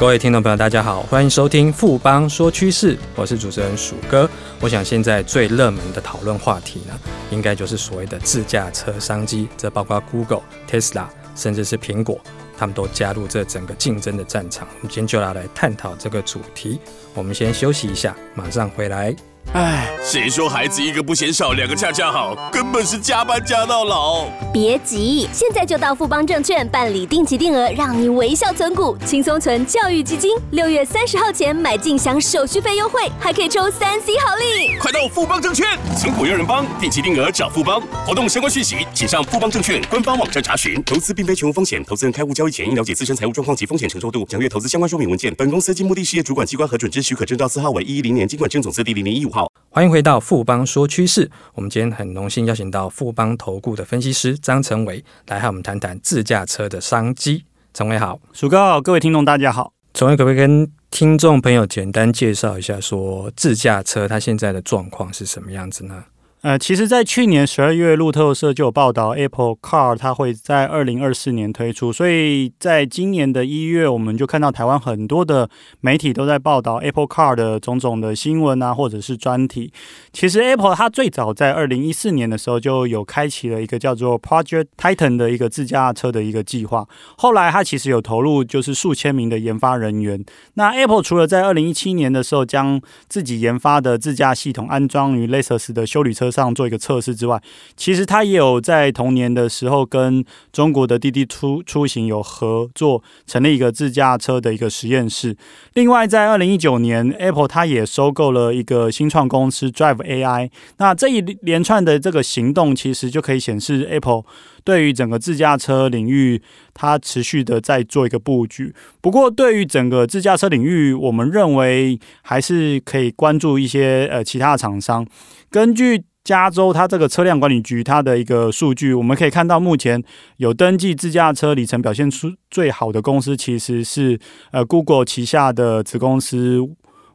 各位听众朋友，大家好，欢迎收听富邦说趋势，我是主持人鼠哥。我想现在最热门的讨论话题呢，应该就是所谓的自驾车商机，这包括 Google、Tesla，甚至是苹果，他们都加入这整个竞争的战场。我们今天就要来探讨这个主题。我们先休息一下，马上回来。哎，谁说孩子一个不嫌少，两个恰恰好？根本是加班加到老。别急，现在就到富邦证券办理定期定额，让你微笑存股，轻松存教育基金。六月三十号前买进享手续费优惠，还可以抽三 C 好礼。快到富邦证券存股有人帮，定期定额找富邦。活动相关讯息，请上富邦证券官方网站查询。投资并非全无风险，投资人开户交易前应了解自身财务状况及风险承受度，详阅投资相关说明文件。本公司经目的事业主管机关核准之许可证照字号为一一零年金管证总字第零零一五号。欢迎回到富邦说趋势。我们今天很荣幸邀请到富邦投顾的分析师张成伟来和我们谈谈自驾车的商机。成伟好，鼠哥好，各位听众大家好。成伟可不可以跟听众朋友简单介绍一下，说自驾车它现在的状况是什么样子呢？呃，其实，在去年十二月，路透社就有报道，Apple Car 它会在二零二四年推出，所以在今年的一月，我们就看到台湾很多的媒体都在报道 Apple Car 的种种的新闻啊，或者是专题。其实，Apple 它最早在二零一四年的时候就有开启了一个叫做 Project Titan 的一个自驾车的一个计划，后来它其实有投入就是数千名的研发人员。那 Apple 除了在二零一七年的时候将自己研发的自驾系统安装于 Lexus 的修旅车上做一个测试之外，其实他也有在同年的时候跟中国的滴滴出出行有合作，成立一个自驾车的一个实验室。另外，在二零一九年，Apple 它也收购了一个新创公司 Drive AI。那这一连串的这个行动，其实就可以显示 Apple 对于整个自驾车领域，它持续的在做一个布局。不过，对于整个自驾车领域，我们认为还是可以关注一些呃其他的厂商。根据加州它这个车辆管理局它的一个数据，我们可以看到，目前有登记自驾车里程表现出最好的公司，其实是呃 Google 旗下的子公司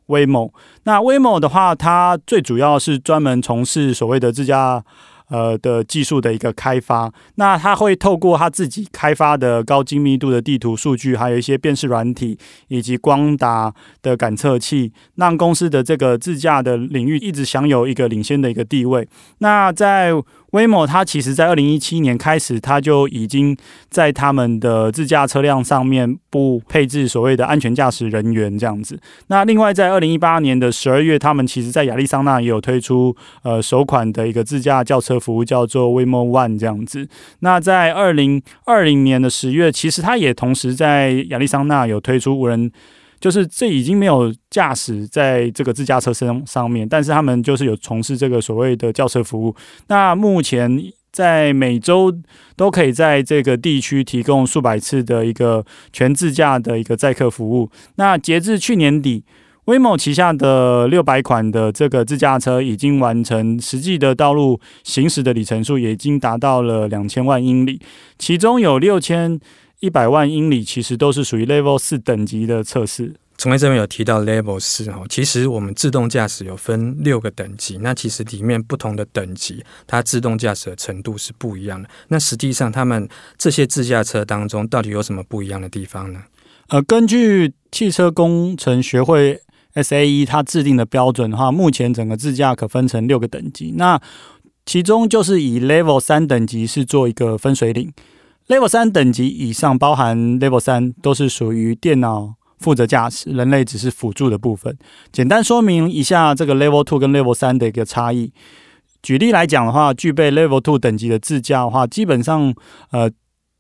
Waymo。那 Waymo 的话，它最主要是专门从事所谓的自驾。呃的技术的一个开发，那它会透过它自己开发的高精密度的地图数据，还有一些辨识软体以及光达的感测器，让公司的这个自驾的领域一直享有一个领先的一个地位。那在 Waymo 它其实，在二零一七年开始，它就已经在他们的自驾车辆上面不配置所谓的安全驾驶人员这样子。那另外，在二零一八年的十二月，他们其实在亚利桑那也有推出呃首款的一个自驾轿车服务，叫做 Waymo One 这样子。那在二零二零年的十月，其实它也同时在亚利桑那有推出无人。就是这已经没有驾驶在这个自驾车身上面，但是他们就是有从事这个所谓的轿车服务。那目前在每周都可以在这个地区提供数百次的一个全自驾的一个载客服务。那截至去年底威某旗下的六百款的这个自驾车已经完成实际的道路行驶的里程数，也已经达到了两千万英里，其中有六千。一百万英里其实都是属于 Level 四等级的测试。从来这边有提到 Level 四哈，其实我们自动驾驶有分六个等级，那其实里面不同的等级，它自动驾驶的程度是不一样的。那实际上，他们这些自驾车当中到底有什么不一样的地方呢？呃，根据汽车工程学会 SAE 它制定的标准的话，目前整个自驾可分成六个等级，那其中就是以 Level 三等级是做一个分水岭。Level 三等级以上，包含 Level 三，都是属于电脑负责驾驶，人类只是辅助的部分。简单说明一下这个 Level two 跟 Level 三的一个差异。举例来讲的话，具备 Level two 等级的自驾的话，基本上呃。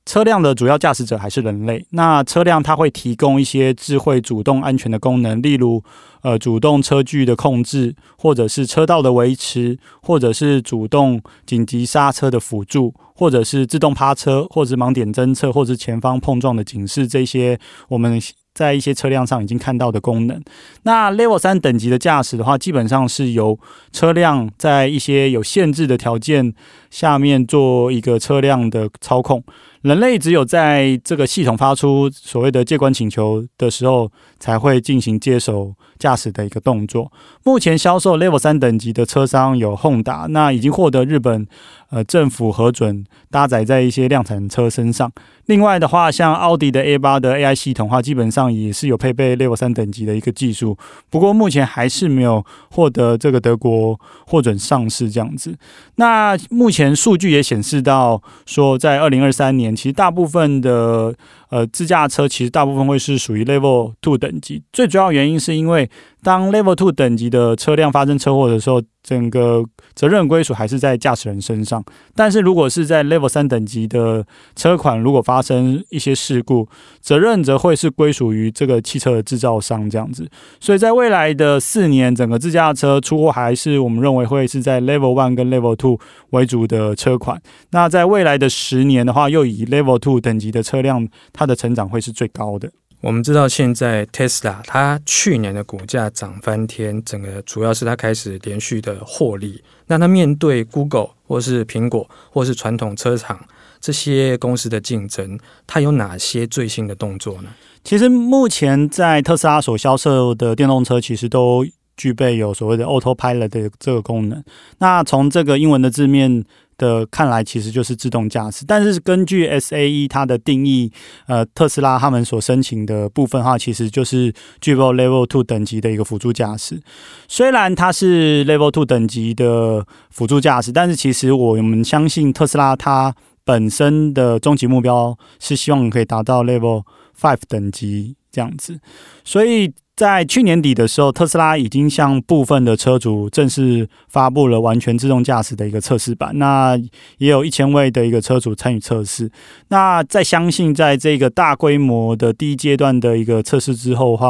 车辆的主要驾驶者还是人类。那车辆它会提供一些智慧主动安全的功能，例如呃主动车距的控制，或者是车道的维持，或者是主动紧急刹车的辅助，或者是自动趴车，或者是盲点侦测，或者是前方碰撞的警示。这些我们在一些车辆上已经看到的功能。那 Level 三等级的驾驶的话，基本上是由车辆在一些有限制的条件下面做一个车辆的操控。人类只有在这个系统发出所谓的借关请求的时候，才会进行接手驾驶的一个动作。目前销售 Level 三等级的车商有 Honda，那已经获得日本呃政府核准搭载在一些量产车身上。另外的话，像奥迪的 A 八的 AI 系统的话，基本上也是有配备 Level 三等级的一个技术，不过目前还是没有获得这个德国获准上市这样子。那目前数据也显示到说，在二零二三年，其实大部分的呃自驾车其实大部分会是属于 Level two 等级，最主要原因是因为当 Level two 等级的车辆发生车祸的时候，整个责任归属还是在驾驶人身上，但是如果是在 Level 三等级的车款，如果发生一些事故，责任则会是归属于这个汽车的制造商这样子。所以在未来的四年，整个自驾车出货还是我们认为会是在 Level one 跟 Level two 为主的车款。那在未来的十年的话，又以 Level two 等级的车辆，它的成长会是最高的。我们知道，现在 Tesla 它去年的股价涨翻天，整个主要是它开始连续的获利。那它面对 Google 或是苹果或是传统车厂这些公司的竞争，它有哪些最新的动作呢？其实目前在特斯拉所销售的电动车，其实都具备有所谓的 Autopilot 的这个功能。那从这个英文的字面的看来，其实就是自动驾驶。但是根据 SAE 它的定义，呃，特斯拉他们所申请的部分的话，其实就是具备 Level Two 等级的一个辅助驾驶。虽然它是 Level Two 等级的辅助驾驶，但是其实我们相信特斯拉它本身的终极目标是希望可以达到 Level Five 等级这样子，所以。在去年底的时候，特斯拉已经向部分的车主正式发布了完全自动驾驶的一个测试版。那也有一千位的一个车主参与测试。那在相信在这个大规模的第一阶段的一个测试之后的话，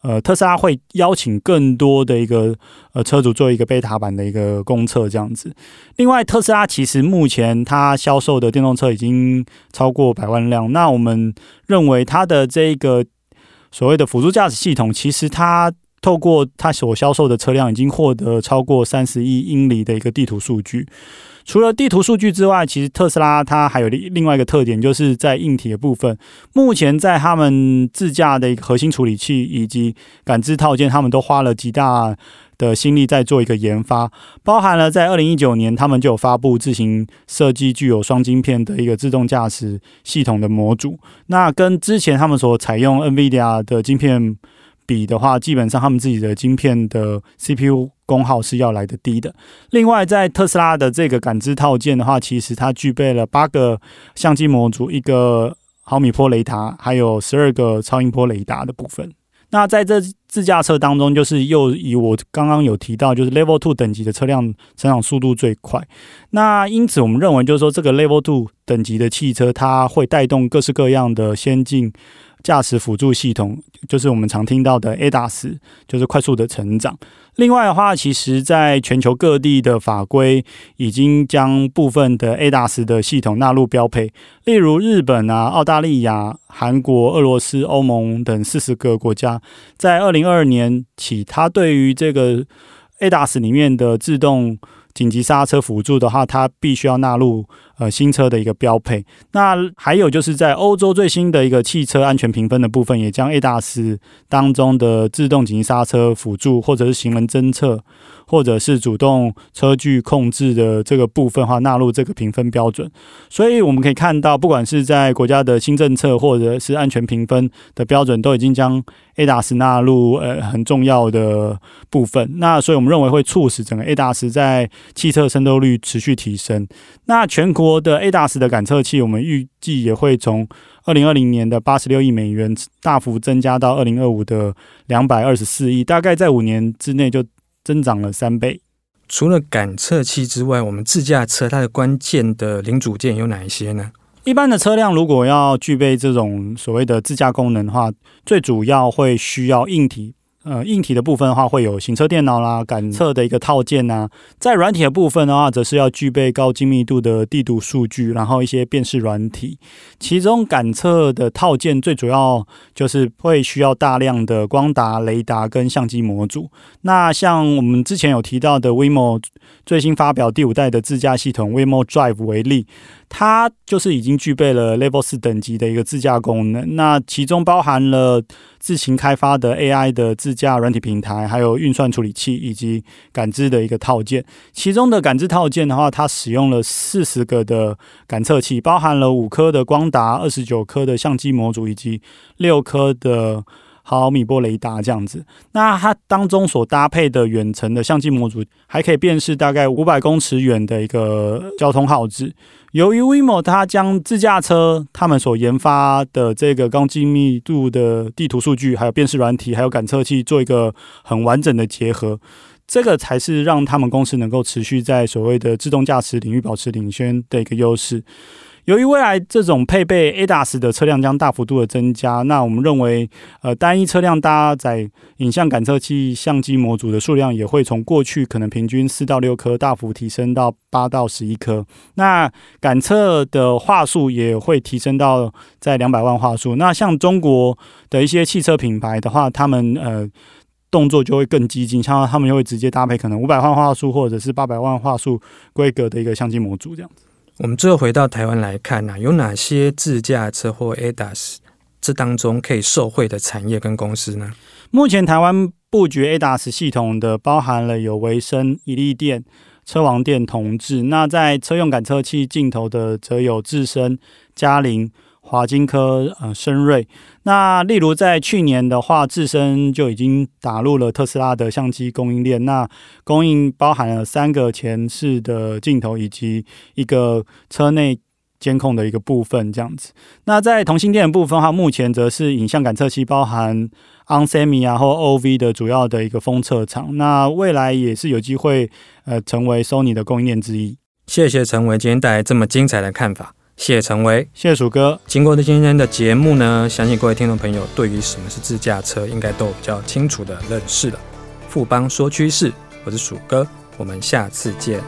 呃，特斯拉会邀请更多的一个呃车主做一个贝塔版的一个公测这样子。另外，特斯拉其实目前它销售的电动车已经超过百万辆。那我们认为它的这个。所谓的辅助驾驶系统，其实它透过它所销售的车辆，已经获得超过三十亿英里的一个地图数据。除了地图数据之外，其实特斯拉它还有另另外一个特点，就是在硬体的部分。目前在他们自驾的一个核心处理器以及感知套件，他们都花了极大的心力在做一个研发，包含了在二零一九年，他们就有发布自行设计具有双晶片的一个自动驾驶系统的模组。那跟之前他们所采用 NVIDIA 的晶片比的话，基本上他们自己的晶片的 CPU 功耗是要来得低的。另外，在特斯拉的这个感知套件的话，其实它具备了八个相机模组、一个毫米波雷达，还有十二个超音波雷达的部分。那在这自驾车当中，就是又以我刚刚有提到，就是 Level Two 等级的车辆成长速度最快。那因此，我们认为就是说，这个 Level Two 等级的汽车，它会带动各式各样的先进驾驶辅助系统，就是我们常听到的 ADAS，就是快速的成长。另外的话，其实在全球各地的法规已经将部分的 ADAS 的系统纳入标配，例如日本啊、澳大利亚、韩国、俄罗斯、欧盟等四十个国家，在二零二二年起，它对于这个 ADAS 里面的自动紧急刹车辅助的话，它必须要纳入。呃，新车的一个标配。那还有就是在欧洲最新的一个汽车安全评分的部分，也将 ADAS 当中的自动紧急刹车辅助，或者是行人侦测，或者是主动车距控制的这个部分话，纳入这个评分标准。所以我们可以看到，不管是在国家的新政策，或者是安全评分的标准，都已经将 ADAS 纳入呃很重要的部分。那所以我们认为会促使整个 ADAS 在汽车渗透率持续提升。那全国。国的 ADAS 的感测器，我们预计也会从二零二零年的八十六亿美元大幅增加到二零二五的两百二十四亿，大概在五年之内就增长了三倍。除了感测器之外，我们自驾车它的关键的零组件有哪一些呢？一般的车辆如果要具备这种所谓的自驾功能的话，最主要会需要硬体。呃，硬体的部分的话，会有行车电脑啦、感测的一个套件呐。在软体的部分的话，则是要具备高精密度的地图数据，然后一些辨识软体。其中感测的套件最主要就是会需要大量的光达、雷达跟相机模组。那像我们之前有提到的 Waymo 最新发表第五代的自驾系统 Waymo Drive 为例。它就是已经具备了 Level 四等级的一个自驾功能，那其中包含了自行开发的 AI 的自驾软体平台，还有运算处理器以及感知的一个套件。其中的感知套件的话，它使用了四十个的感测器，包含了五颗的光达、二十九颗的相机模组以及六颗的。毫米波雷达这样子，那它当中所搭配的远程的相机模组，还可以辨识大概五百公尺远的一个交通号志。由于 Waymo 它将自驾车他们所研发的这个高精密度的地图数据，还有辨识软体，还有感测器做一个很完整的结合，这个才是让他们公司能够持续在所谓的自动驾驶领域保持领先的一个优势。由于未来这种配备 ADAS 的车辆将大幅度的增加，那我们认为，呃，单一车辆搭载影像感测器、相机模组的数量也会从过去可能平均四到六颗，大幅提升到八到十一颗。那感测的画素也会提升到在两百万画素。那像中国的一些汽车品牌的话，他们呃动作就会更激进，像他们就会直接搭配可能五百万画素或者是八百万画素规格的一个相机模组这样子。我们最后回到台湾来看啊，有哪些自驾车或 ADAS 这当中可以受惠的产业跟公司呢？目前台湾布局 ADAS 系统的，包含了有维生、一利电、车王电、同志。那在车用感测器镜头的，则有智深、嘉陵。华金科、呃，升锐。那例如在去年的话，自身就已经打入了特斯拉的相机供应链，那供应包含了三个前视的镜头以及一个车内监控的一个部分，这样子。那在同性电的部分的话，目前则是影像感测器包含 onsemi 啊或 OV 的主要的一个封测厂。那未来也是有机会呃成为 Sony 的供应链之一。谢谢陈维今天带来这么精彩的看法。谢谢陈维，谢谢鼠哥。经过了今天的节目呢，相信各位听众朋友对于什么是自驾车，应该都有比较清楚的认识了。富邦说趋势，我是鼠哥，我们下次见。